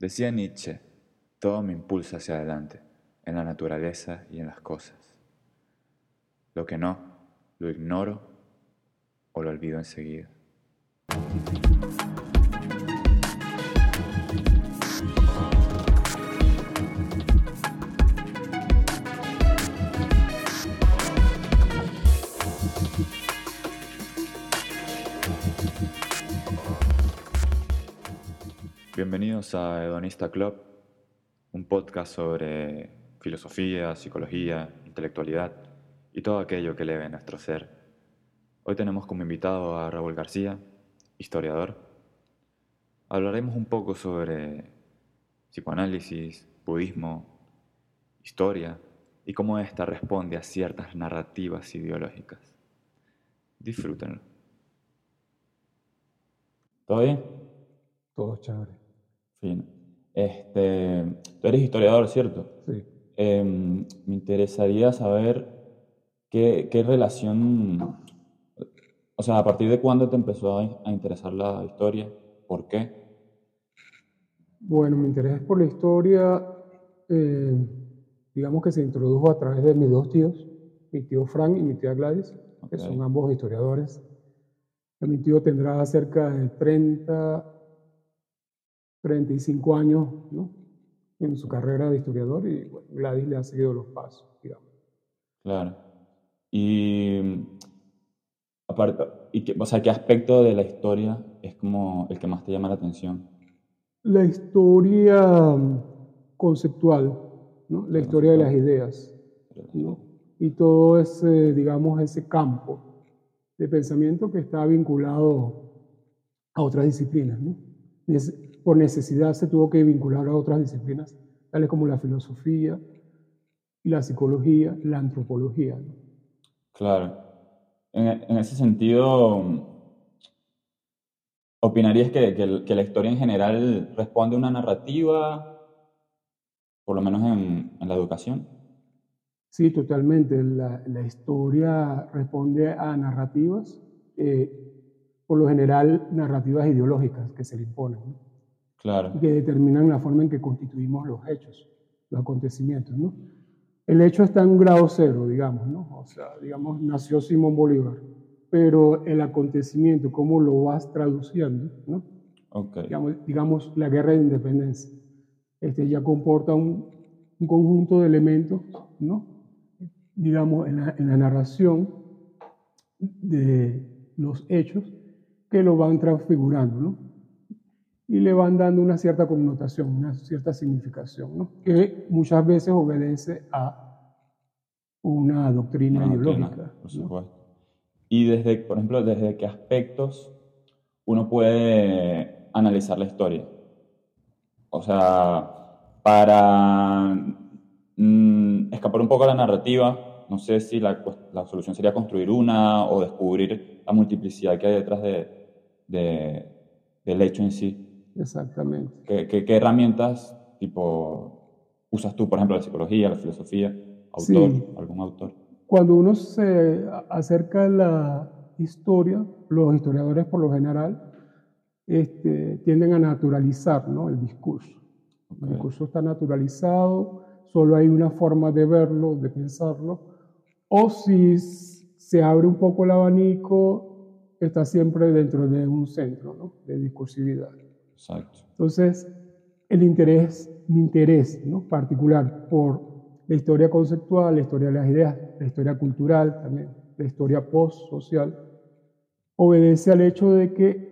Decía Nietzsche, todo me impulsa hacia adelante, en la naturaleza y en las cosas. Lo que no, lo ignoro o lo olvido enseguida. Bienvenidos a Hedonista Club, un podcast sobre filosofía, psicología, intelectualidad y todo aquello que eleve nuestro ser. Hoy tenemos como invitado a Raúl García, historiador. Hablaremos un poco sobre psicoanálisis, budismo, historia y cómo ésta responde a ciertas narrativas ideológicas. Disfrútenlo. ¿Todo bien? Todo chévere. Este, tú eres historiador, ¿cierto? Sí. Em, me interesaría saber qué, qué, relación, o sea, a partir de cuándo te empezó a, a, interesar la historia, ¿por qué? Bueno, mi interés por la historia, eh, digamos que se introdujo a través de mis dos tíos, mi tío Frank y mi tía Gladys, okay. que son ambos historiadores. Mi tío tendrá cerca de 30 35 años ¿no? en su carrera de historiador y bueno, Gladys le ha seguido los pasos, digamos. Claro. Y, aparte, y que, o sea, ¿qué aspecto de la historia es como el que más te llama la atención? La historia conceptual, ¿no? la historia de las ideas. ¿no? Y todo ese, digamos, ese campo de pensamiento que está vinculado a otras disciplinas. ¿no? Por necesidad se tuvo que vincular a otras disciplinas, tales como la filosofía, la psicología, la antropología. ¿no? Claro. En, en, ese sentido, ¿opinarías que, que, que, la historia en general responde a una narrativa, por lo menos en, en la educación? Sí, totalmente. La, la historia responde a narrativas, eh, por lo general narrativas ideológicas que se le imponen. ¿no? Claro. que determinan la forma en que constituimos los hechos, los acontecimientos, ¿no? El hecho está en un grado cero, digamos, ¿no? O sea, digamos, nació Simón Bolívar, pero el acontecimiento, cómo lo vas traduciendo, ¿no? Okay. Digamos, digamos, la guerra de independencia, este ya comporta un, un conjunto de elementos, ¿no? Digamos, en la, en la narración de los hechos que lo van transfigurando, ¿no? Y le van dando una cierta connotación, una cierta significación, ¿no? que muchas veces obedece a una doctrina Una ideológica. doctrina, por supuesto. Y desde, por ejemplo, desde qué aspectos uno puede analizar la historia. O sea, para mm, escapar un poco a la narrativa, no sé si la, la, solución sería construir una o descubrir la multiplicidad que hay detrás de, de, del hecho en sí. Exactamente. ¿Qué, qué, qué herramientas tipo usas tú, por ejemplo, la psicología, la filosofía, autor, Sí. algún autor? Cuando uno se acerca a la historia, los historiadores por lo general este, tienden a naturalizar ¿no? el discurso. El Ok. discurso está naturalizado, solo hay una forma de verlo, de pensarlo, o si se abre un poco el abanico, está siempre dentro de un centro ¿no? de discursividad. Exacto. Entonces, el interés, mi interés ¿no? particular por la historia conceptual, la historia de las ideas, la historia cultural también, la historia post-social, obedece al hecho de que,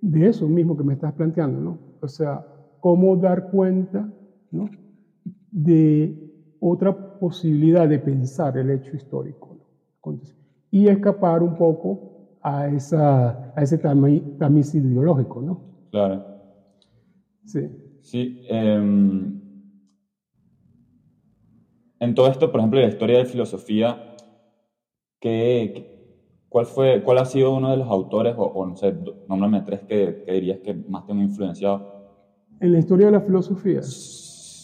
de eso mismo que me estás planteando, ¿no? O sea, cómo dar cuenta ¿no? de otra posibilidad de pensar el hecho histórico ¿no? y escapar un poco a, esa, a ese tamiz, tamiz ideológico, ¿no? Claro. Sí. Sí. em, en todo esto, por ejemplo, la historia de filosofía, ¿qué, cuál, fue, ¿cuál ha sido uno de los autores, o, o no sé, nómbrame tres que, que dirías que más te han influenciado? En la historia de la filosofía,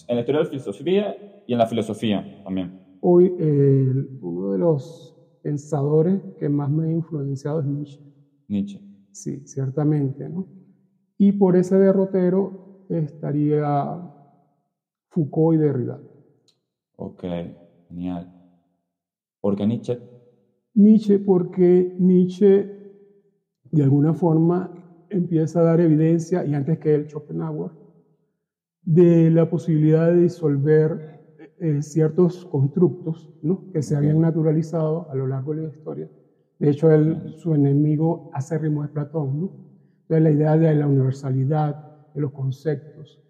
En la historia de la filosofía y en la filosofía también. hoy eh, uno de los pensadores que más me ha influenciado es Nietzsche. Nietzsche. Sí, ciertamente, ¿no? Y por ese derrotero estaría Foucault y Derrida. Ok, genial. ¿Por qué Nietzsche? Nietzsche porque Nietzsche de alguna forma empieza a dar evidencia, y antes que él Schopenhauer, de la posibilidad de disolver eh, ciertos constructos ¿no? que se habían naturalizado a lo largo de la historia. De hecho, él, su enemigo acérrimo es Platón. ¿no? Entonces, la idea de la universalidad de los conceptos,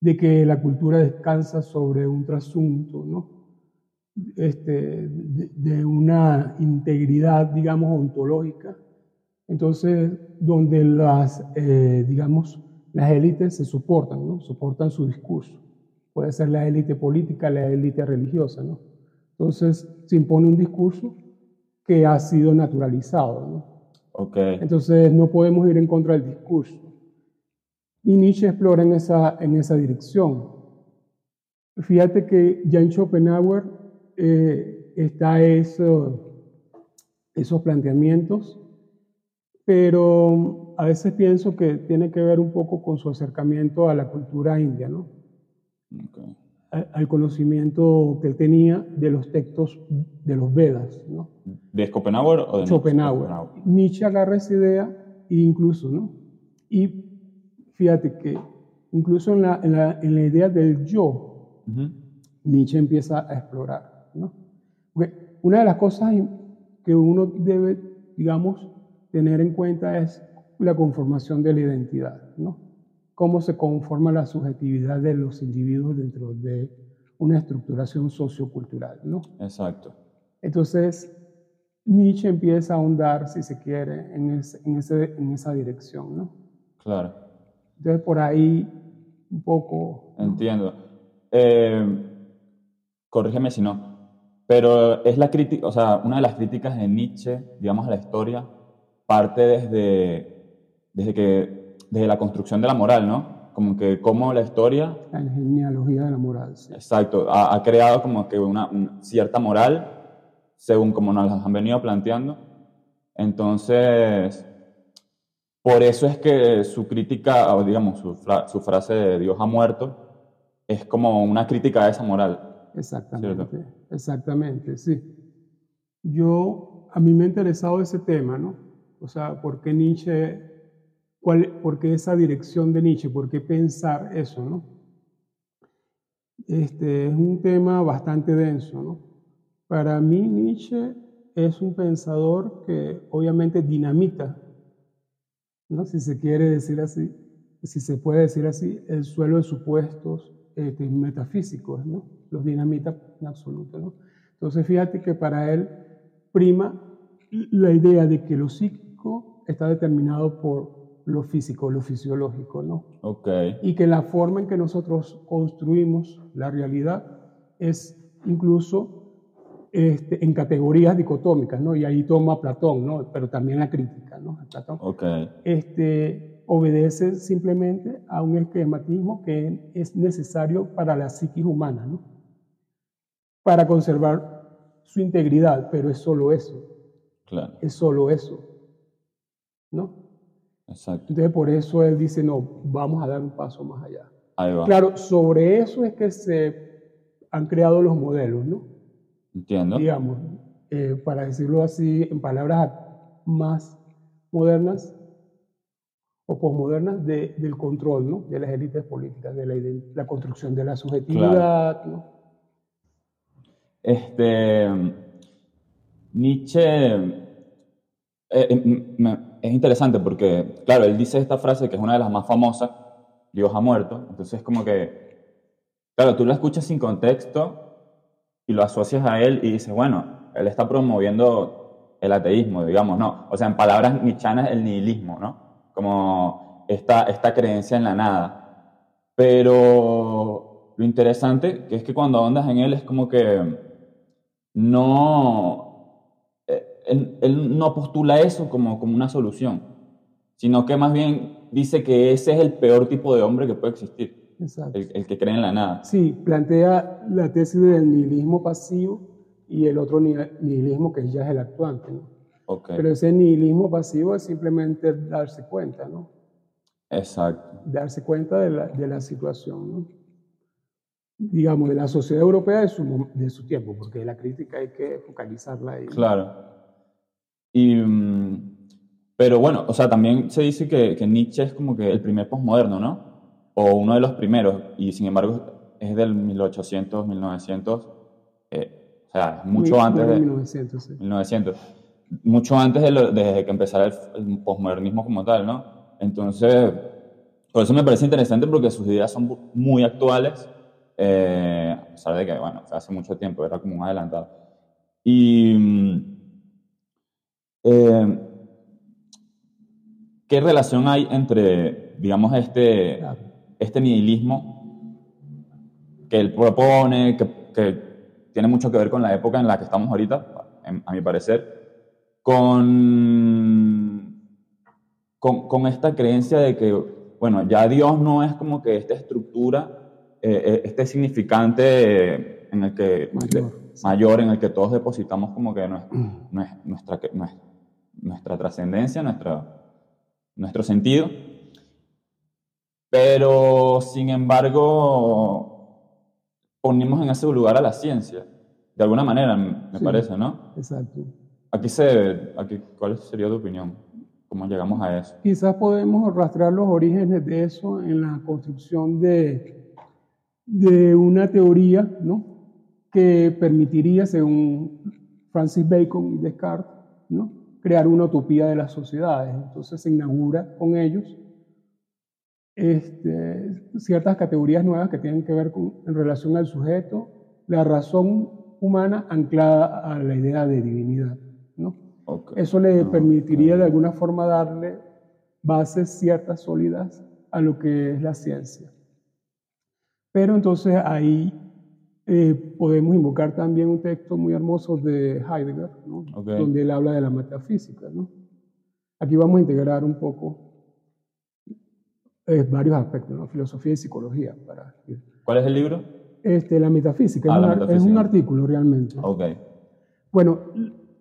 de que la cultura descansa sobre un trasunto, ¿no? este, de, una integridad, digamos, ontológica. Entonces, donde las, eh, digamos, las élites se soportan, ¿no? Soportan su discurso. Puede ser la élite política, la élite religiosa, ¿no? Entonces, se impone un discurso que ha sido naturalizado, ¿no? Okay. Entonces, no podemos ir en contra del discurso. Y Nietzsche explora en esa, en esa dirección. Fíjate que ya en Schopenhauer eh, está eso, esos planteamientos, pero a veces pienso que tiene que ver un poco con su acercamiento a la cultura india, ¿no? Al, conocimiento que él tenía de los textos de los Vedas, ¿no? ¿De Schopenhauer o de Schopenhauer? Nietzsche agarra esa idea e incluso, ¿no? Y fíjate que incluso en la, en la, en la idea del yo, Nietzsche empieza a explorar, ¿no? Porque una de las cosas que uno debe, digamos, tener en cuenta es la conformación de la identidad, ¿no? Cómo se conforma la subjetividad de los individuos dentro de una estructuración sociocultural, ¿no? Exacto. Entonces, Nietzsche empieza a ahondar, si se quiere, en, en, ese, en esa dirección, ¿no? Claro. Entonces, por ahí, un poco... Entiendo. Eh, corrígeme si no, pero es la crítica, o sea, una de las críticas de Nietzsche, digamos, a la historia, parte desde, desde, que, desde la construcción de la moral, ¿no? Como que cómo la historia... La genealogía de la moral, sí. Exacto, ha, creado como que una, cierta moral, según como nos las han venido planteando. Entonces, por eso es que su crítica, o digamos, su, su frase de Dios ha muerto, es como una crítica a esa moral. Exactamente, exactamente, sí. Yo, a mí me ha interesado ese tema, ¿no? O sea, ¿por qué Nietzsche, cuál, por qué esa dirección de Nietzsche? ¿Por qué pensar eso, no? Este es un tema bastante denso, ¿no? Para mí Nietzsche es un pensador que obviamente dinamita, ¿no? Si se quiere decir así, si se puede decir así, el suelo de supuestos este, metafísicos, ¿no? Los dinamita en absoluto, ¿no? Entonces fíjate que para él prima la idea de que lo psíquico está determinado por lo físico, lo fisiológico, ¿no? Ok. Y que la forma en que nosotros construimos la realidad es incluso este, en categorías dicotómicas, ¿no? Y ahí toma Platón, ¿no? Pero también la crítica, ¿no? Platón. Este, obedece simplemente a un esquematismo que es necesario para la psiquis humana, ¿no? Para conservar su integridad, pero es solo eso. Claro. Es solo eso. ¿no? Exacto. Entonces por eso él dice, no, vamos a dar un paso más allá. Ahí va. Claro, sobre eso es que se han creado los modelos, ¿no? Entiendo. Digamos, eh, para decirlo así, en palabras más modernas o posmodernas, de, del control, ¿no? De las élites políticas, de la, la construcción de la subjetividad, ¿no? Este, Nietzsche, eh, eh, es interesante porque, claro, él dice esta frase que es una de las más famosas, Dios ha muerto, entonces es como que, claro, tú la escuchas sin contexto y lo asocias a él y dices, bueno, él está promoviendo el ateísmo, digamos, ¿no? O sea, en palabras nichanas, el nihilismo, ¿no? Como esta, esta creencia en la nada. Pero lo interesante que es que cuando ahondas en él es como que no, él, no postula eso como, como una solución, sino que más bien dice que ese es el peor tipo de hombre que puede existir. El, que cree en la nada. Sí, plantea la tesis del nihilismo pasivo y el otro nihilismo que ya es el actuante. ¿no? Okay. Pero ese nihilismo pasivo es simplemente darse cuenta, ¿no? Exacto. darse cuenta de la, de la situación, ¿no? digamos, de la sociedad europea de su, de su tiempo, porque la crítica hay que focalizarla ahí. Claro. Y, mm, pero bueno, o sea, también se dice que, que Nietzsche es como que el primer postmoderno, ¿no? O uno de los primeros, y sin embargo es del 1800, 1900, eh, o sea, mucho antes de 1900, sí. 1900, mucho antes de, lo- de que empezara el, el posmodernismo como tal, ¿no? Entonces, por eso me parece interesante porque sus ideas son muy actuales, eh, a pesar de que, bueno, hace mucho tiempo, era como un adelantado. Y, mm, eh, ¿qué relación hay entre, digamos, este. Este nihilismo que él propone, que, que tiene mucho que ver con la época en la que estamos ahorita, a mi parecer, con, con, con esta creencia de que, bueno, ya Dios no es como que esta estructura, eh, eh, este significante eh, en el que, Mayor. mayor en el que todos depositamos como que nues- nuestra, que- nues- nuestra trascendencia, nuestra, nuestro sentido. Pero, sin embargo, ponemos en ese lugar a la ciencia, de alguna manera, me Sí. parece, ¿no? Exacto. Aquí se, aquí, ¿Cuál sería tu opinión? ¿Cómo llegamos a eso? Quizás podemos rastrear los orígenes de eso en la construcción de, de una teoría ¿no? que permitiría, según Francis Bacon y Descartes, ¿no? crear una utopía de las sociedades. Entonces se inaugura con ellos este, ciertas categorías nuevas que tienen que ver con, en relación al sujeto, la razón humana anclada a la idea de divinidad. ¿no? Eso le permitiría de alguna forma darle bases ciertas sólidas a lo que es la ciencia. Pero entonces ahí eh, podemos invocar también un texto muy hermoso de Heidegger, donde él habla de la metafísica. ¿no? Aquí vamos a integrar un poco eh, varios aspectos, ¿no? filosofía y psicología. Para, ¿Cuál es el libro? este, la metafísica, Ah, es, la un ar- es metafísica. un artículo realmente. Ok. Bueno,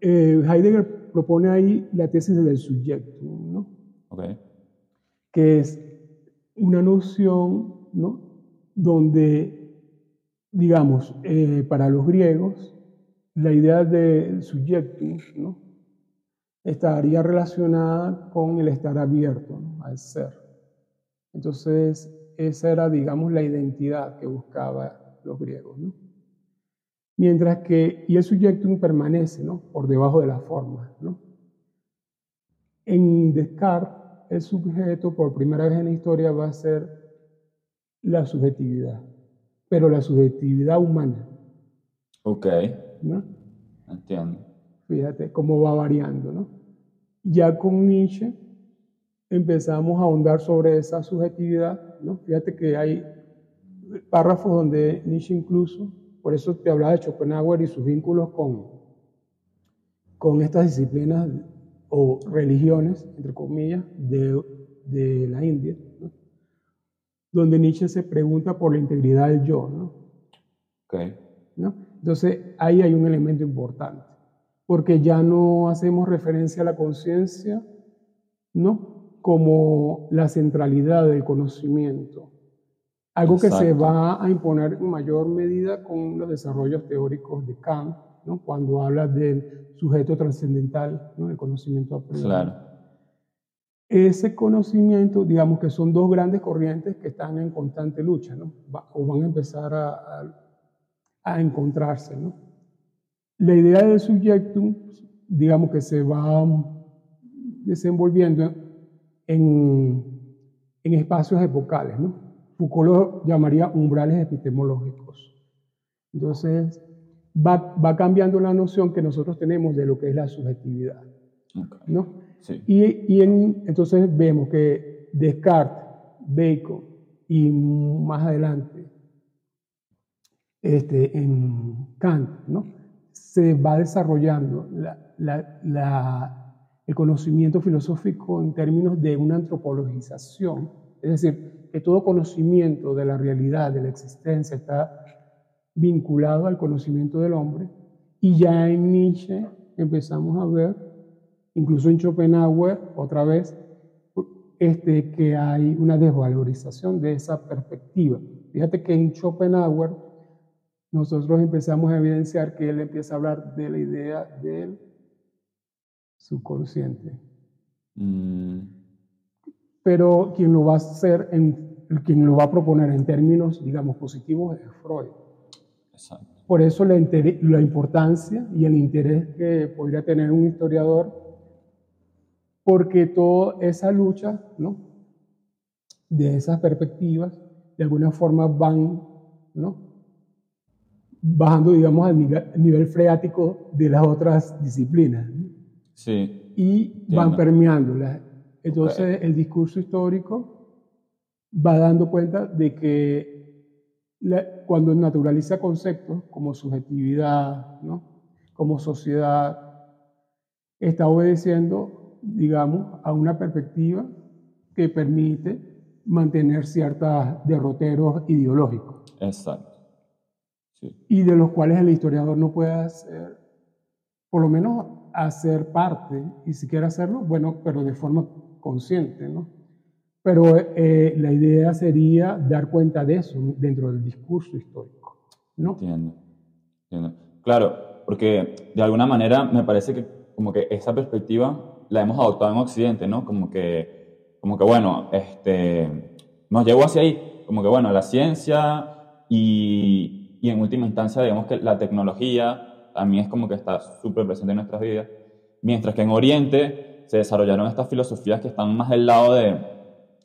eh, Heidegger propone ahí la tesis del sujeto, ¿no? Ok. que es una noción ¿no? donde, digamos, eh, para los griegos, la idea del subjectum ¿no? estaría relacionada con el estar abierto ¿no? al ser. Entonces, esa era, digamos, la identidad que buscaban los griegos. ¿no? Mientras que, y el subjectum permanece ¿no? por debajo de la forma. ¿no? En Descartes, el sujeto por primera vez en la historia va a ser la subjetividad, pero la subjetividad humana. Ok. ¿no? Entiendo. Fíjate cómo va variando. ¿no? Ya con Nietzsche empezamos a ahondar sobre esa subjetividad. ¿no? Fíjate que hay párrafos donde Nietzsche incluso, por eso te hablaba de Schopenhauer y sus vínculos con, con estas disciplinas o religiones, entre comillas, de, de la India, ¿no? donde Nietzsche se pregunta por la integridad del yo. ¿no? Ok. ¿no? Entonces, ahí hay un elemento importante, porque ya no hacemos referencia a la conciencia, ¿no? Como la centralidad del conocimiento, algo que se Exacto. va a imponer en mayor medida con los desarrollos teóricos de Kant, ¿no? Cuando habla del sujeto trascendental, ¿no? El conocimiento a priori. Claro. Ese conocimiento, digamos que son dos grandes corrientes que están en constante lucha, ¿no? Va- o van a empezar a, a- a encontrarse, ¿no? La idea del subjectum, digamos que se va desenvolviendo en, en espacios epocales, ¿no? Foucault lo llamaría umbrales epistemológicos. Entonces, va, va cambiando la noción que nosotros tenemos de lo que es la subjetividad, Ok. ¿no? Sí. Y, y en- entonces vemos que Descartes, Bacon y más adelante este, en Kant, ¿no? se va desarrollando la- la- la- el conocimiento filosófico en términos de una antropologización, es decir, que todo conocimiento de la realidad, de la existencia, está vinculado al conocimiento del hombre, y ya en Nietzsche empezamos a ver incluso en Schopenhauer, otra vez, este, que hay una desvalorización de esa perspectiva. Fíjate que en Schopenhauer nosotros empezamos a evidenciar que él empieza a hablar de la idea del subconsciente. Mm. Pero quien lo va a hacer, en, quien lo va a proponer en términos, digamos, positivos es Freud. Por eso la, la importancia y el interés que podría tener un historiador, porque toda esa lucha, ¿no? De esas perspectivas, de alguna forma van, ¿no? Bajando, digamos, al nivel, freático de las otras disciplinas. Sí. Y van permeándolas. Entonces, el discurso histórico va dando cuenta de que cuando naturaliza conceptos como subjetividad, ¿no? como sociedad, está obedeciendo, digamos, a una perspectiva que permite mantener ciertos derroteros ideológicos. Exacto. Y de los cuales el historiador no puede hacer, por lo menos hacer parte, y si quiere hacerlo, bueno, pero de forma consciente, ¿no? Pero eh, la idea sería dar cuenta de eso dentro del discurso histórico. ¿no? Entiendo, entiendo. Claro, porque de alguna manera me parece que como que esa perspectiva la hemos adoptado en Occidente, ¿no? Como que, como que bueno, este, nos llevó hacia ahí, como que bueno, la ciencia y, y en última instancia, digamos que la tecnología también es como que está súper presente en nuestras vidas, mientras que en Oriente se desarrollaron estas filosofías que están más del lado de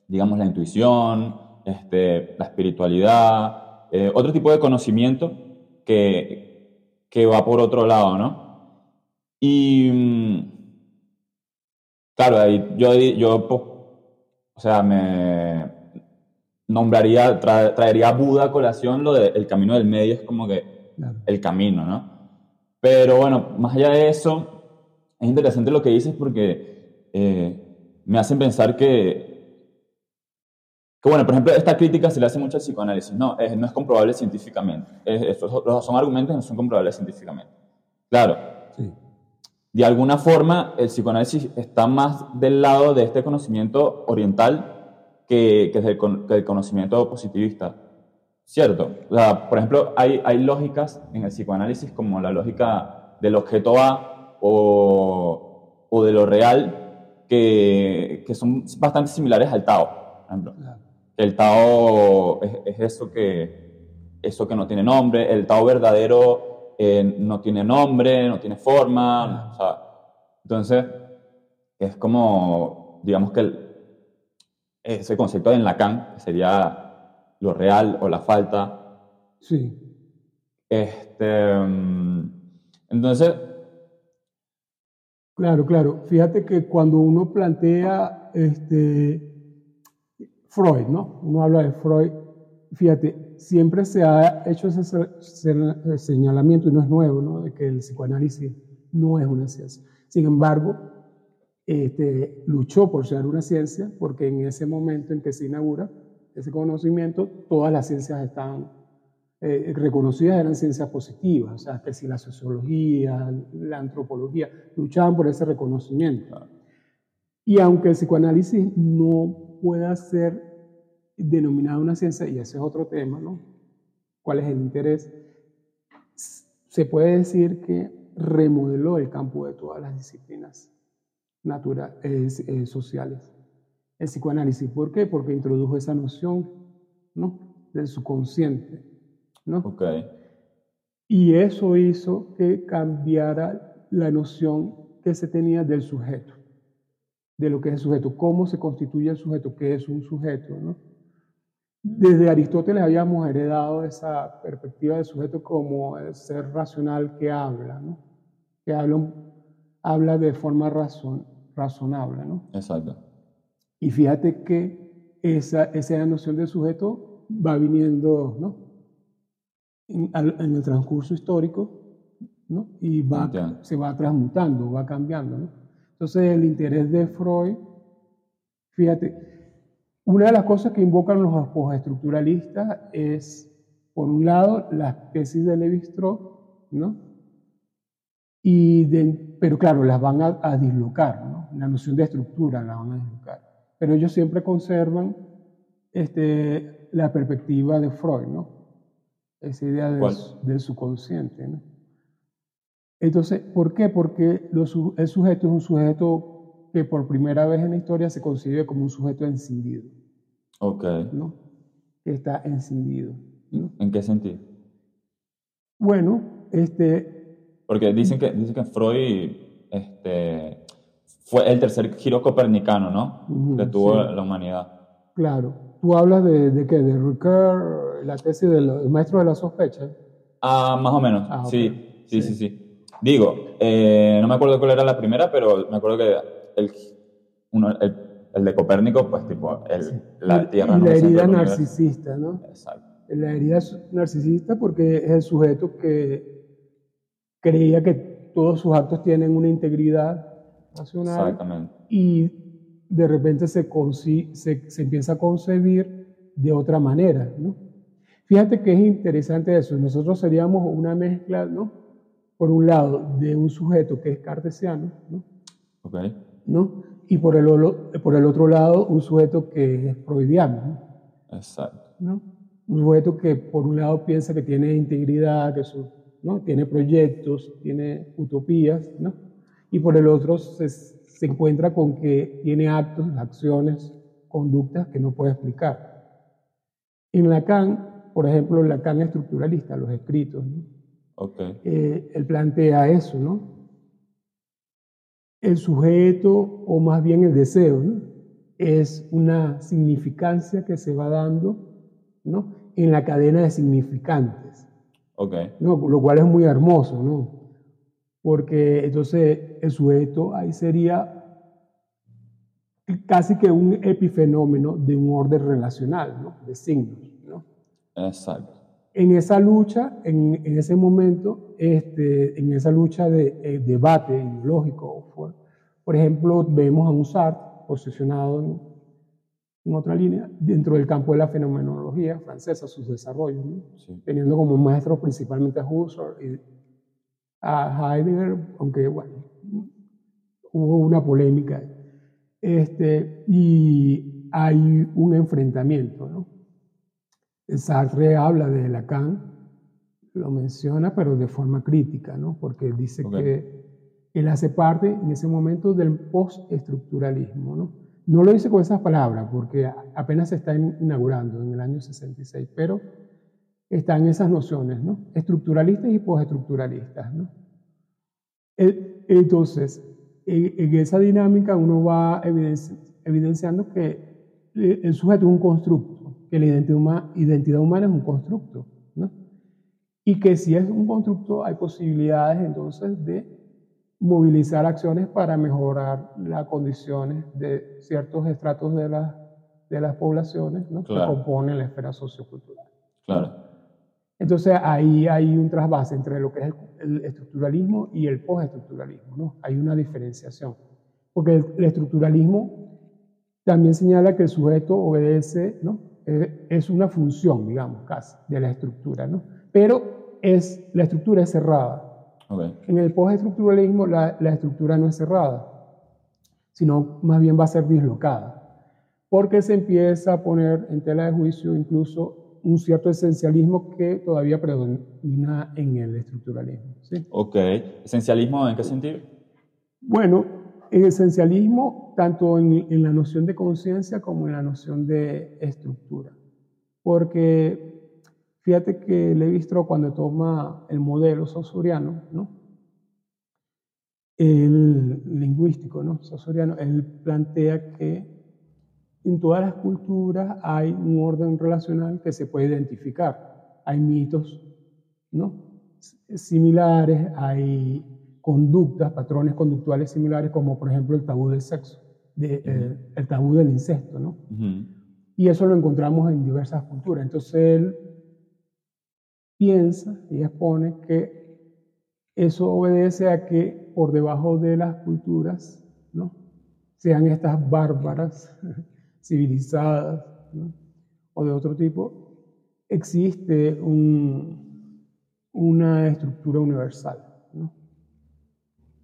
digamos, la intuición, este, la espiritualidad, eh, otro tipo de conocimiento que, que, va por otro lado, ¿no? Y, mm, claro, ahí yo, yo pues, o sea, me nombraría, traería a Buda a colación lo del camino del medio, es como que el camino, ¿no? Pero bueno, más allá de eso, es interesante lo que dices porque eh, me hacen pensar que que bueno, por ejemplo, esta crítica se le hace mucho al psicoanálisis. No, no es comprobable científicamente. estos son argumentos que no son comprobables científicamente. Claro. Sí. De alguna forma, el psicoanálisis está más del lado de este conocimiento oriental que, que del, conocimiento positivista. ¿Cierto? O sea, por ejemplo, hay, hay lógicas en el psicoanálisis como la lógica del objeto A o, o de lo real que, que, son bastante similares al Tao. Por ejemplo. El Tao es, eso, que, eso que no tiene nombre, el Tao verdadero eh, no tiene nombre, no tiene forma, entonces es como, digamos que ese concepto en Lacan, sería lo real o la falta. Sí. Este, entonces... Claro, claro. Fíjate que cuando uno plantea este, Freud, ¿no? Uno habla de Freud. Fíjate, siempre se ha hecho ese señalamiento, y no es nuevo, ¿no? De que el psicoanálisis no es una ciencia. Sin embargo, este, luchó por ser una ciencia, porque en ese momento en que se inaugura ese conocimiento, todas las ciencias estaban eh, reconocidas, eran ciencias positivas, o sea, que si la sociología, la antropología, luchaban por ese reconocimiento. Y aunque el psicoanálisis no pueda ser denominada una ciencia, y ese es otro tema, ¿no? ¿Cuál es el interés? Se puede decir que remodeló el campo de todas las disciplinas naturales, eh, sociales. El psicoanálisis, ¿por qué? Porque introdujo esa noción, ¿no? Del subconsciente, ¿no? Ok. Y eso hizo que cambiara la noción que se tenía del sujeto de lo que es el sujeto, cómo se constituye el sujeto, qué es un sujeto. ¿no? Desde Aristóteles habíamos heredado esa perspectiva del sujeto como el ser racional que habla, ¿no? que habla, habla de forma razon, razonable. ¿no? Exacto. Y fíjate que esa, esa noción del sujeto va viniendo ¿no? en, en el transcurso histórico ¿no? y va, se va transmutando, va cambiando. ¿no? Entonces, el interés de Freud, fíjate, una de las cosas que invocan los postestructuralistas es, por un lado, la tesis de Levi-Strauss, ¿no? Y pero claro, las van a, dislocar, ¿no? La noción de estructura la van a dislocar. Pero ellos siempre conservan este, la perspectiva de Freud, ¿no? Esa idea del, del subconsciente, ¿no? Entonces, ¿por qué? Porque lo el sujeto es un sujeto que por primera vez en la historia se concibe como un sujeto encendido, Ok. ¿no? Que está encendido, ¿no? ¿En qué sentido? Bueno, este, Porque dicen que, dicen que Freud este, fue el tercer giro copernicano, ¿no? Ujú, que tuvo sí. la humanidad. claro, tú hablas de, de qué, de Ricoeur, la tesis del el maestro de la sospecha. Ah, más o menos. Ah, ok. sí, sí, sí, Sí. sí, Digo, eh, no me acuerdo cuál era la primera, pero me acuerdo que el, uno, el, el de Copérnico, pues tipo, el, la y, Tierra y no la herida narcisista, ¿no? Exacto. La herida narcisista porque es el sujeto que creía que todos sus actos tienen una integridad racional Exactamente. y de repente se, se, se empieza a concebir de otra manera, ¿no? Fíjate que es interesante eso. Nosotros seríamos una mezcla, ¿no? Por un lado, de un sujeto que es cartesiano, ¿no? ¿no? Y por el, olo- por el otro lado, un sujeto que es freudiano, ¿no? Exacto. ¿no? Un sujeto que por un lado piensa que tiene integridad, que su- ¿no? tiene proyectos, tiene utopías, ¿no? Y por el otro se, se encuentra con que tiene actos, acciones, conductas que no puede explicar. En Lacan, por ejemplo, Lacan estructuralista, los escritos, ¿no? Ok. eh, él plantea eso, ¿no? El sujeto, o más bien el deseo, ¿no? Es una significancia que se va dando, ¿no? En la cadena de significantes, Ok. ¿no? Lo cual es muy hermoso, ¿no? Porque entonces el sujeto ahí sería casi que un epifenómeno de un orden relacional, ¿no? De signos, ¿no? Exacto. en esa lucha, en, en ese momento, este, en esa lucha de eh, debate ideológico, por, por ejemplo, vemos a un Sartre posicionado en, en otra línea dentro del campo de la fenomenología francesa, sus desarrollos, ¿no? Sí. teniendo como maestros principalmente a Husserl y a Heidegger, aunque bueno, hubo una polémica. Este, y hay un enfrentamiento, ¿no? Sartre habla de Lacan, lo menciona, pero de forma crítica, ¿no? Porque dice Ok. que él hace parte en ese momento del postestructuralismo, ¿no? No lo dice con esas palabras, porque apenas se está in- inaugurando en el año 66, pero están esas nociones, ¿no? Estructuralistas y postestructuralistas, ¿no? E- Entonces, en, esa dinámica uno va evidenci- evidenciando que el sujeto es un constructo, que la identidad, huma- identidad humana es un constructo, ¿no? Y que si es un constructo hay posibilidades entonces de movilizar acciones para mejorar las condiciones de ciertos estratos de, las de las poblaciones ¿no? Claro. que componen la esfera sociocultural. Claro. Entonces ahí hay un trasvase entre lo que es el, estructuralismo y el postestructuralismo, ¿no? Hay una diferenciación. Porque el, el estructuralismo también señala que el sujeto obedece, ¿no? Es una función, digamos, casi, de la estructura, ¿no? Pero es, la estructura es cerrada. En el postestructuralismo la, la estructura no es cerrada, sino más bien va a ser dislocada, porque se empieza a poner en tela de juicio incluso un cierto esencialismo que todavía predomina en el estructuralismo. ¿sí? Ok. ¿Esencialismo en qué sentido? Bueno, el esencialismo tanto en, en la noción de conciencia como en la noción de estructura, porque fíjate que Levi-Strauss cuando toma el modelo sausuriano, ¿no? el lingüístico, ¿no? Sausuriano, él plantea que en todas las culturas hay un orden relacional que se puede identificar. Hay mitos, ¿no? Similares, hay conductas, patrones conductuales similares, como por ejemplo el tabú del sexo, de, eh, el tabú del incesto, ¿no? Ujú. Y eso lo encontramos en diversas culturas. Entonces él piensa y expone que eso obedece a que por debajo de las culturas, ¿no? sean estas bárbaras, civilizadas, ¿no? o de otro tipo, existe un- una estructura universal, ¿no?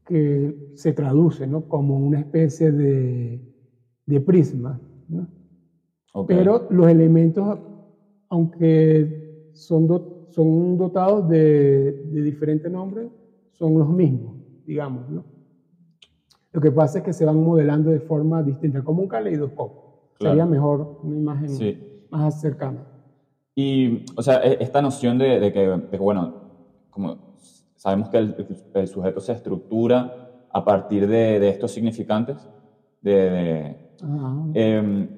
que se traduce ¿no? como una especie de de prisma. Pero los elementos, aunque son, son dotados de, de diferentes nombres, son los mismos, digamos. Lo que pasa es que se van modelando de forma distinta, como un caleidoscopio. Sería mejor una imagen más cercana. Y, o sea, e, esta noción de, que, bueno, como sabemos que el, sujeto se estructura a partir de, estos significantes, de, em,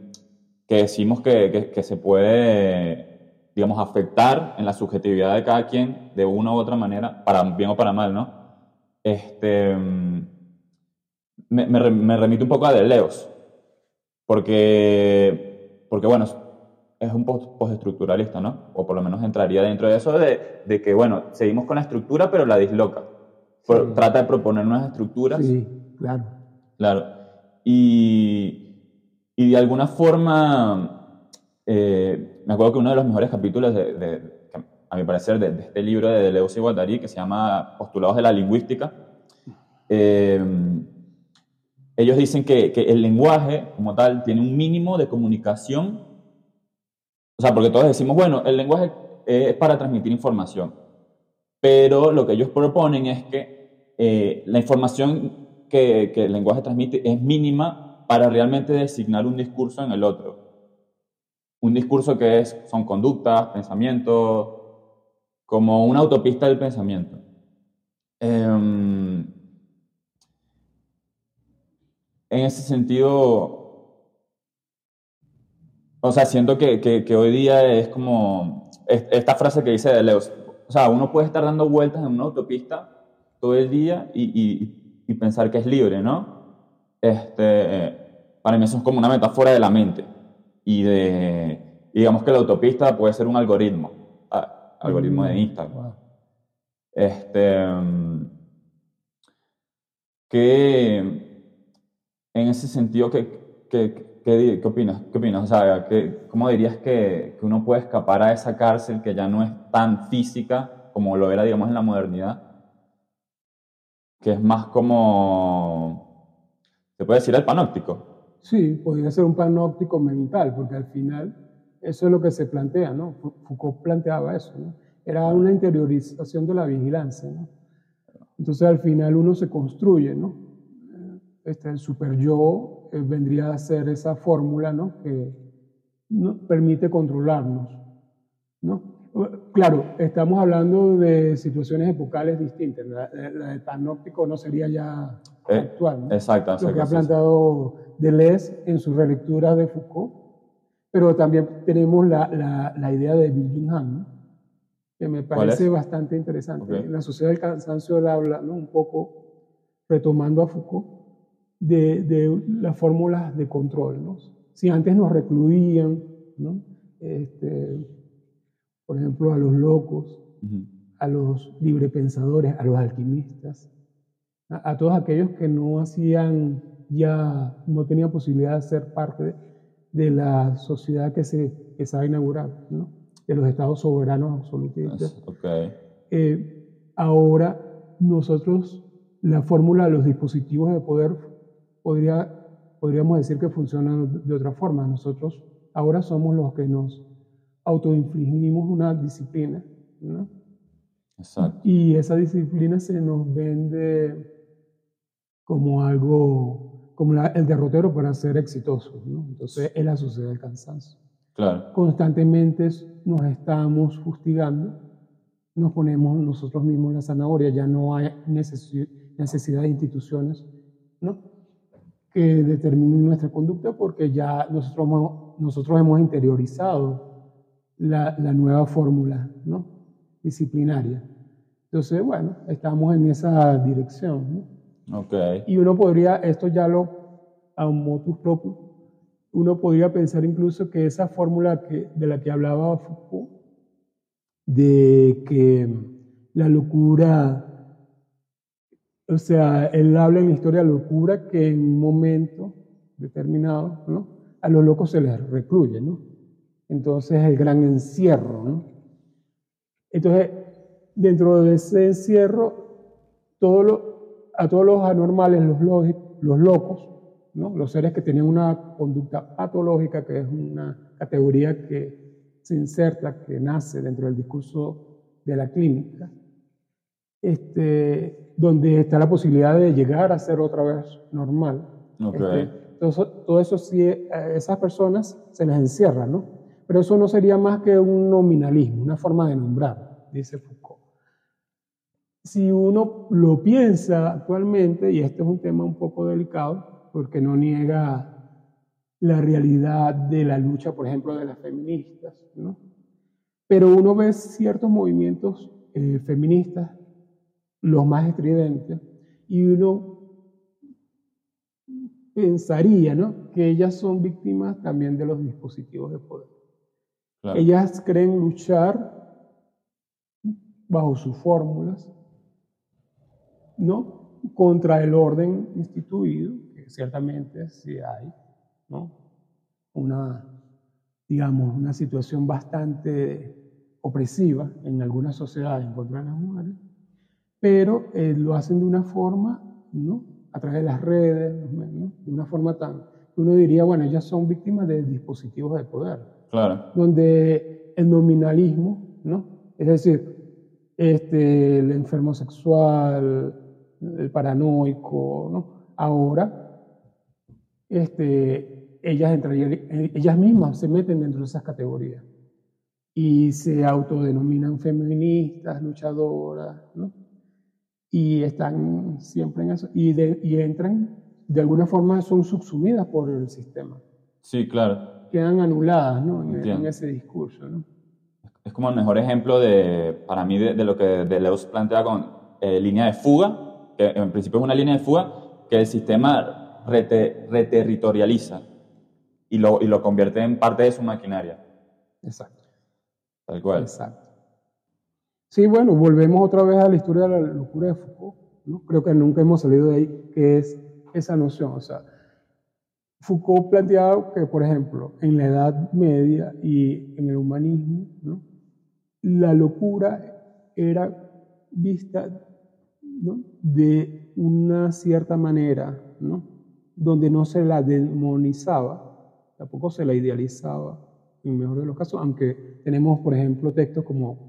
que decimos que, que, se puede, digamos, afectar en la subjetividad de cada quien de una u otra manera, para bien o para mal, ¿no? Este, em, me, me, me remite un poco a Deleuze, porque, porque bueno, es un postestructuralista, ¿no? O por lo menos entraría dentro de eso de, de que, bueno, seguimos con la estructura, pero la disloca. Trata de proponer nuevas estructuras. Sí, claro. Claro. Y, y de alguna forma, eh, me acuerdo que uno de los mejores capítulos, de, a mi parecer, de, este libro de Deleuze y Guattari, que se llama Postulados de la Lingüística, eh, ellos dicen que, que el lenguaje, como tal, tiene un mínimo de comunicación o sea, porque todos decimos, bueno, el lenguaje es para transmitir información, pero lo que ellos proponen es que eh, la información que, que, el lenguaje transmite es mínima para realmente designar un discurso en el otro. Un discurso que es, son conductas, pensamientos, como una autopista del pensamiento. Em, en ese sentido, o sea, siento que, que, hoy día es como esta frase que dice de Leos. O sea, uno puede estar dando vueltas en una autopista todo el día y, y, y pensar que es libre, ¿no? Este, para mí eso es como una metáfora de la mente. Y de, digamos que la autopista puede ser un algoritmo, ah, algoritmo de mm, Instagram. Este, que en ese sentido, que, que ¿Qué, opinas? ¿Qué opinas? O sea, ¿cómo dirías que, uno puede escapar a esa cárcel que ya no es tan física como lo era, digamos, en la modernidad? Que es más como, ¿se puede decir el panóptico? Sí, podría ser un panóptico mental, porque al final eso es lo que se plantea, ¿no? Foucault planteaba eso, ¿no? Era una interiorización de la vigilancia, ¿no? Entonces al final uno se construye, ¿no? Este, el super yo eh, vendría a ser esa fórmula ¿no? que nos permite controlarnos. ¿no? Claro, estamos hablando de situaciones epocales distintas. La, del panóptico no sería ya eh, actual. ¿no? Exacto, Lo que ha planteado Deleuze en su relectura de Foucault. Pero también tenemos la, la, idea de Bill Jung que me parece bastante interesante. En la sociedad del cansancio él habla ¿no? un poco retomando a Foucault de, de las fórmulas de control. ¿no? Si antes nos recluían, ¿no? este, por ejemplo, a los locos, a los librepensadores, a los alquimistas, a, todos aquellos que no hacían ya, no tenían posibilidad de ser parte de, la sociedad que se, que se ha inaugurado, ¿no? de los estados soberanos absolutistas. Okay. Eh, ahora nosotros, la fórmula de los dispositivos de poder podría, podríamos decir que funcionan de otra forma. Nosotros ahora somos los que nos autoinfligimos una disciplina, ¿no? Exacto. Y esa disciplina se nos vende como algo, como el derrotero para ser exitosos, ¿no? Entonces es la sociedad del cansancio. Claro. Constantemente nos estamos fustigando, nos ponemos nosotros mismos la zanahoria, ya no hay necesidad de instituciones, ¿no? Que determinen nuestra conducta porque ya nosotros, nosotros hemos interiorizado la, la nueva fórmula ¿no? disciplinaria. Entonces, bueno, estamos en esa dirección. ¿no? Okay. Y uno podría, esto ya lo, a un motus propio, uno podría pensar incluso que esa fórmula que, de la que hablaba Foucault, de que la locura o sea, él habla en la historia de locura que en un momento determinado, ¿no? A los locos se les recluye, ¿no? Entonces el gran encierro, ¿no? Entonces, dentro de ese encierro, todo a todos los anormales, los, los locos, ¿no? los seres que tienen una conducta patológica, que es una categoría que se inserta, que nace dentro del discurso de la clínica, este, donde está la posibilidad de llegar a ser otra vez normal. Okay. Este, entonces, todo eso sí, a esas personas se les encierra, ¿no? Pero eso no sería más que un nominalismo, una forma de nombrar, dice Foucault. Si uno lo piensa actualmente, y este es un tema un poco delicado, porque no niega la realidad de la lucha, por ejemplo, de las feministas, ¿no? Pero uno ve ciertos movimientos eh, feministas, los más estridentes, y uno pensaría ¿no? que ellas son víctimas también de los dispositivos de poder. Claro. Ellas creen luchar bajo sus fórmulas, ¿no? Contra el orden instituido, que ciertamente sí hay, ¿no? Una, digamos, una situación bastante opresiva en algunas sociedades en contra de las mujeres, pero eh, lo hacen de una forma, ¿no? a través de las redes, ¿no? de una forma tan... Uno diría, bueno, ellas son víctimas de dispositivos de poder. Claro. Donde el nominalismo, ¿no? Es decir, este, el enfermo sexual, el paranoico, ¿no? Ahora, este, ellas, entrarían, ellas mismas se meten dentro de esas categorías y se autodenominan feministas, luchadoras, ¿no? Y están siempre en eso, y, de, y entran, de alguna forma son subsumidas por el sistema. Sí, claro. Quedan anuladas ¿no? en, en, ese discurso. ¿no? Es como el mejor ejemplo de, para mí de, de lo que Deleuze plantea con eh, línea de fuga, que en principio es una línea de fuga que el sistema rete, reterritorializa y lo, y lo convierte en parte de su maquinaria. Exacto. Tal cual. Exacto. Sí, bueno, volvemos otra vez a la historia de la locura de Foucault. ¿no? Creo que nunca hemos salido de ahí, que es esa noción. O sea, Foucault planteaba que, por ejemplo, en la Edad Media y en el humanismo, la locura era vista de una cierta manera, donde no se la demonizaba, tampoco se la idealizaba, en el mejor de los casos, aunque tenemos, por ejemplo, textos como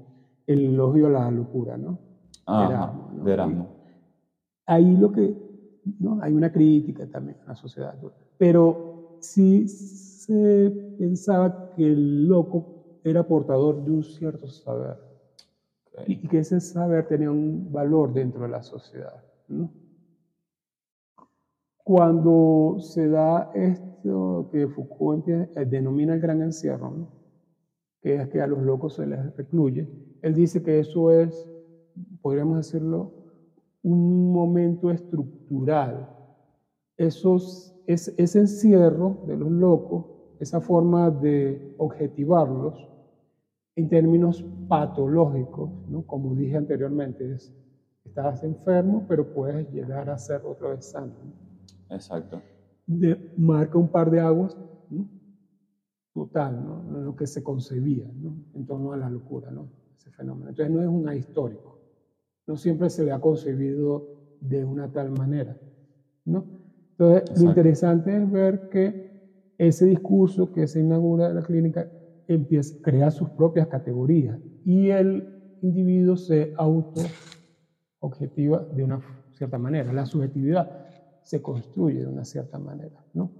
el elogio a la locura, ¿no? Ah, de Erasmo. Ahí lo que, ¿no? Hay una crítica también a la sociedad, pero sí se pensaba que el loco era portador de un cierto saber okay. y que ese saber tenía un valor dentro de la sociedad, ¿no? Cuando se da esto que Foucault eh, denomina el gran encierro, ¿no? que es que a los locos se les recluye, él dice que eso es, podríamos decirlo, un momento estructural. Esos, es, ese encierro de los locos, esa forma de objetivarlos en términos patológicos, ¿no? como dije anteriormente, es, estás enfermo, pero puedes llegar a ser otra vez sano. ¿no? Exacto. De, marca un par de aguas ¿no? total, ¿no? lo que se concebía ¿no? en torno a la locura. ¿no? Ese fenómeno. Entonces no es un ahistórico. No siempre se le ha concebido de una tal manera. ¿no? Entonces Exacto. lo interesante es ver que ese discurso que se inaugura en la clínica empieza, crea sus propias categorías y el individuo se auto objetiva de una cierta manera. La subjetividad se construye de una cierta manera. ¿no?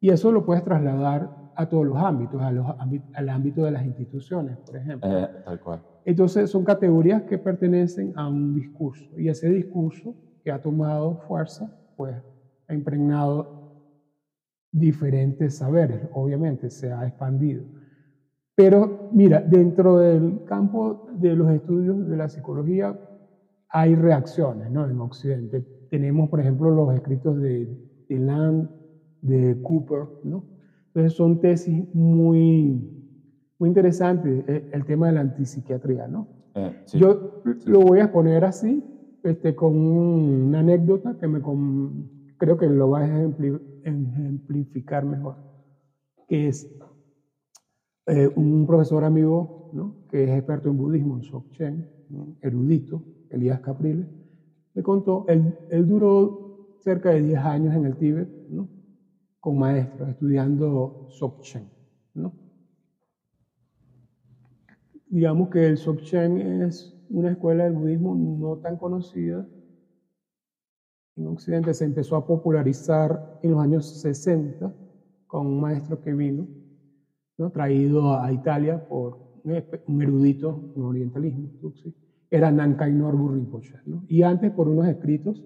Y eso lo puedes trasladar a todos los ámbitos, a los, al ámbito de las instituciones, por ejemplo. Eh, tal cual. Entonces son categorías que pertenecen a un discurso y ese discurso que ha tomado fuerza, pues ha impregnado diferentes saberes, obviamente se ha expandido. Pero mira, dentro del campo de los estudios de la psicología hay reacciones ¿no? en Occidente. Tenemos, por ejemplo, los escritos de, Land, de Cooper, ¿no? Entonces son tesis muy, muy interesantes, el tema de la antipsiquiatría, ¿no? Eh, sí. Yo lo voy a poner así, este, con una anécdota que me con, creo que lo va a ejemplificar mejor, que es eh, un profesor amigo, ¿no? que es experto en budismo, en Dzogchen, ¿no? erudito, Elías Capriles, me contó, él, él duró cerca de 10 años en el Tíbet, ¿no? Con maestros estudiando Dzogchen, ¿no? Digamos que el Dzogchen es una escuela del budismo no tan conocida. En Occidente se empezó a popularizar en los años 60 con un maestro que vino, ¿no? traído a Italia por un erudito en orientalismo, era Nankai Norbu Rinpoche. ¿no? Y antes por unos escritos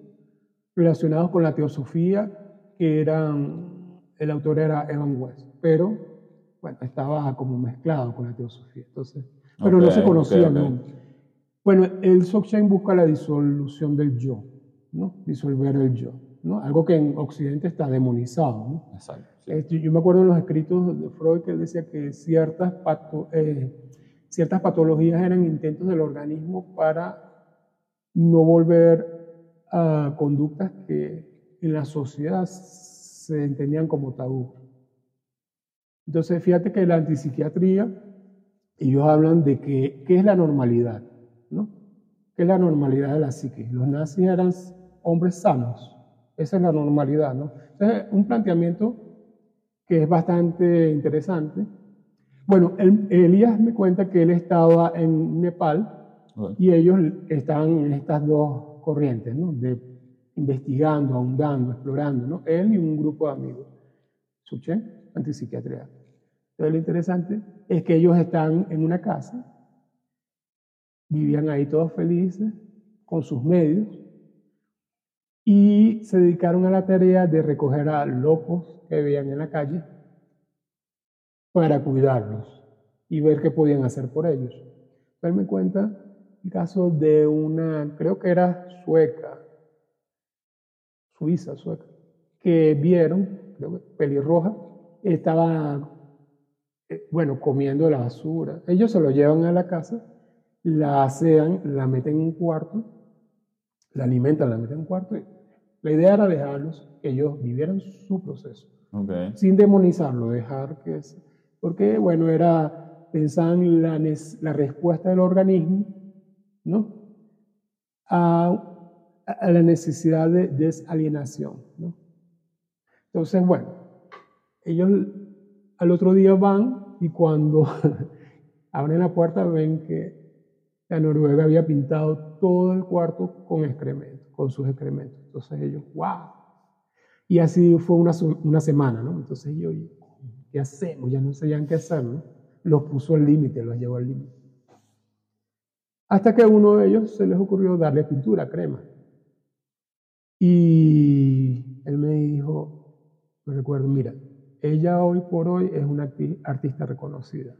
relacionados con la teosofía, que eran, el autor era Evan West, pero bueno, estaba como mezclado con la teosofía, entonces, pero no se conocía Bueno, el Dzogchen busca la disolución del yo, ¿no? disolver el yo, ¿no? algo que en Occidente está demonizado. ¿no? Exacto, este, yo me acuerdo en los escritos de Freud que él decía que ciertas, eh, ciertas patologías eran intentos del organismo para no volver a conductas que en la sociedad se entendían como tabú. Entonces, fíjate que la antipsiquiatría, ellos hablan de que, qué es la normalidad, ¿no? ¿Qué es la normalidad de la psique? Los nazis eran hombres sanos, esa es la normalidad, ¿no? Entonces, un planteamiento que es bastante interesante. Bueno, Elías me cuenta que él estaba en Nepal y ellos están en estas dos corrientes, ¿no? De investigando, ahondando, explorando, ¿no? Él y un grupo de amigos. ¿Suché? Antipsiquiatría. Entonces lo interesante es que ellos están en una casa, vivían ahí todos felices, con sus medios, y se dedicaron a la tarea de recoger a locos que vivían en la calle para cuidarlos y ver qué podían hacer por ellos. Él me cuenta el caso de una, creo que era sueca, suiza, sueca, que vieron, creo que pelirroja, estaba, eh, bueno, comiendo la basura. Ellos se lo llevan a la casa, la asean, la meten en un cuarto, la alimentan, la meten en un cuarto. la idea era dejarlos, que ellos vivieran su proceso, sin demonizarlo, dejar que... Porque, bueno, era, pensaban la, la respuesta del organismo ¿no? A, la necesidad de desalienación. ¿no? Entonces, bueno, ellos al otro día van y cuando abren la puerta ven que la Noruega había pintado todo el cuarto con excrementos, con sus excrementos. Entonces ellos, wow. Y así fue una, una semana, ¿no? Entonces ellos, ¿qué hacemos? Ya no sabían qué hacer, ¿no? Los puso al límite, los llevó al límite. Hasta que a uno de ellos se les ocurrió darle pintura, crema. Y él me dijo, me recuerdo, mira, ella hoy por hoy es una artista reconocida.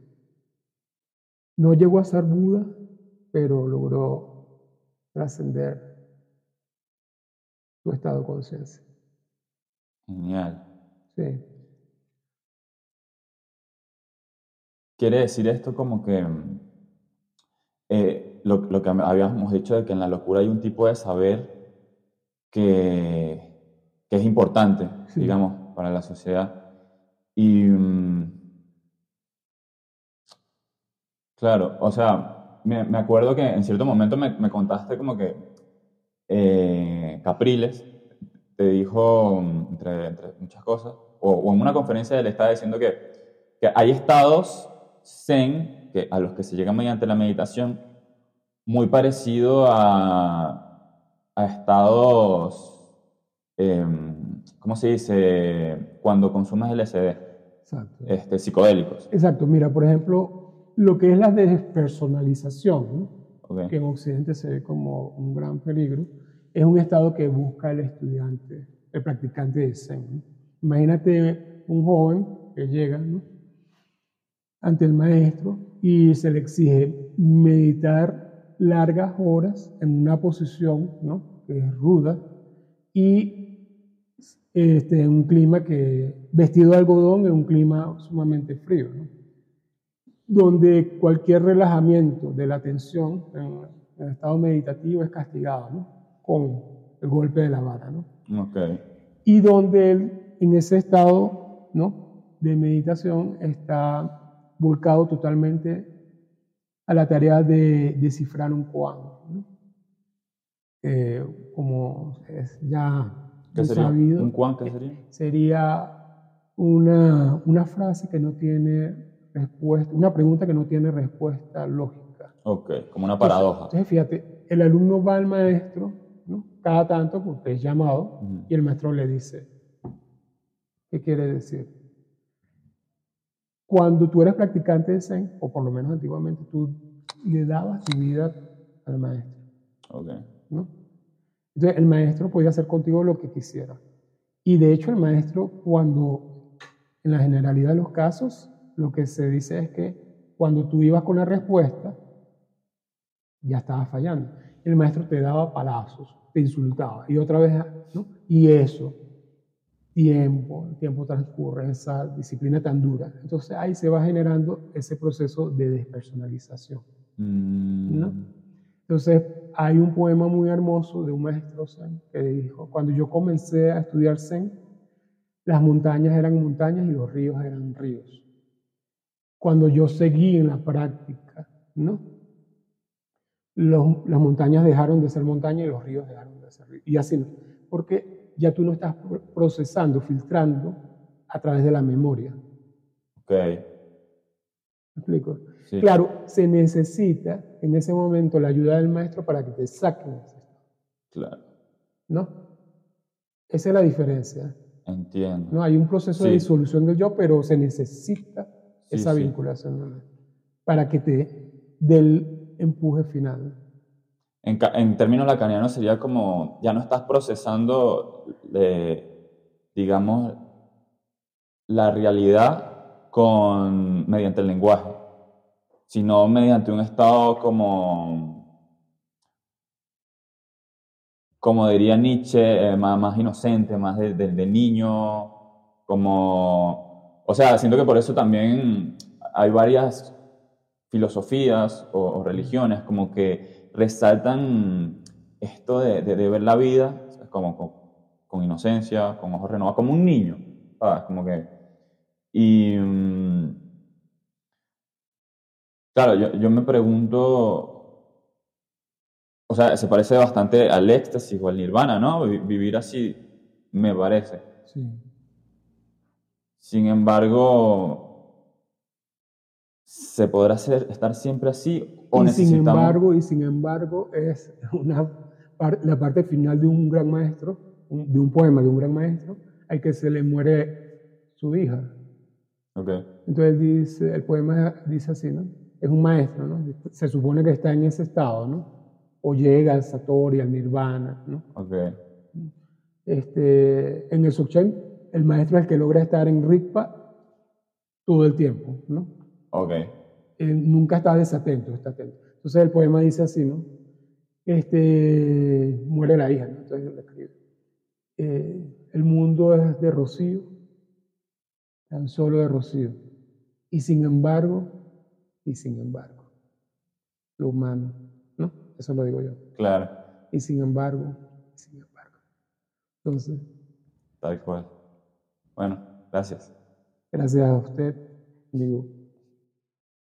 No llegó a ser Buda, pero logró trascender su estado de conciencia. Genial. Sí. Quiere decir esto como que eh, lo, que habíamos dicho de que en la locura hay un tipo de saber que, es importante, digamos, para la sociedad. Y mm, claro, o sea, me, acuerdo que en cierto momento me, contaste como que eh, Capriles te dijo, mm, entre, muchas cosas, o, en una conferencia él estaba diciendo que, que hay estados zen que, a los que se llega mediante la meditación muy parecido a, a estados, em, ¿cómo se dice? Cuando consumes LSD. Este, psicodélicos. Exacto. Mira, por ejemplo, lo que es la despersonalización, que en Occidente se ve como un gran peligro, es un estado que busca el estudiante, el practicante de Zen. Imagínate un joven que llega ante el maestro y se le exige meditar largas horas en una posición ¿no? que es ruda y este, en un clima que, vestido de algodón, en un clima sumamente frío, donde cualquier relajamiento de la tensión en, el estado meditativo es castigado ¿no? con el golpe de la vara. ¿no? Okay. Y donde él, en ese estado ¿no? de meditación está volcado totalmente a la tarea de descifrar un koan. como es ya ¿Qué sería? sabido, ¿Un koan qué sería? Sería una, una frase que no tiene respuesta, una pregunta que no tiene respuesta lógica. Ok, como una paradoja. Entonces, fíjate, el alumno va al maestro, ¿no? cada tanto, porque es llamado, Ujú. y el maestro le dice, ¿qué quiere decir? Cuando tú eres practicante de Zen, o por lo menos antiguamente, tú le dabas tu vida al maestro, Ok. ¿no? Entonces, el maestro podía hacer contigo lo que quisiera. Y de hecho, el maestro, cuando, en la generalidad de los casos, lo que se dice es que cuando tú ibas con la respuesta, ya estabas fallando. El maestro te daba palazos, te insultaba, y otra vez, ¿no? Y eso, tiempo, el tiempo transcurre, esa disciplina tan dura. Entonces ahí se va generando ese proceso de despersonalización. Mm, ¿No? Entonces, hay un poema muy hermoso de un maestro Zen que dijo, cuando yo comencé a estudiar Zen, las montañas eran montañas y los ríos eran ríos. Cuando yo seguí en la práctica, ¿no? Los- las montañas dejaron de ser montañas y los ríos dejaron de ser ríos. Y así, no. porque ya tú no estás pro- procesando, filtrando a través de la memoria. Ok. ¿Me explico? Sí. Claro, se necesita en ese momento la ayuda del maestro para que te saquen ese estado, Claro. ¿no? Esa es la diferencia. Entiendo. ¿no? Hay un proceso de Sí. disolución del yo, pero se necesita Sí, esa vinculación para que te dé el empuje final. En, en términos lacanianos sería como, ya no estás procesando, eh, digamos, la realidad con, mediante el lenguaje, sino mediante un estado como, como diría Nietzsche, eh, más, más inocente, más de, de- de niño, como, o sea, siento que por eso también hay varias filosofías o, o religiones como que resaltan esto de, de- de ver la vida como con, con inocencia, con ojos renovados, como un niño, ¿sabes? Como que... Y... mm, claro, yo, yo me pregunto... O sea, se parece bastante al éxtasis o al nirvana, ¿no? Vi- Vivir así, me parece. Sí. Sin embargo, ¿se podrá hacer, estar siempre así o Y sin embargo, y sin embargo, es una la parte final de un gran maestro, de un poema de un gran maestro, al que se le muere su hija. Ok, Entonces dice, el poema dice así, ¿no? Es un maestro, ¿no? Se supone que está en ese estado, ¿no? O llega al Satori, al Nirvana, ¿no? ok, Este, en el Dzogchen, el maestro es el que logra estar en Rigpa todo el tiempo, ¿no? Ok, Él nunca está desatento, está atento. Entonces el poema dice así, ¿no? Este, muere la hija, ¿no? Entonces él escribe. eh, el mundo es de rocío, tan solo de rocío. Y sin embargo, y sin embargo, lo humano, ¿no? Eso lo digo yo. claro, Y sin embargo, y sin embargo. Entonces, tal cual. Bueno, gracias. gracias a usted, digo,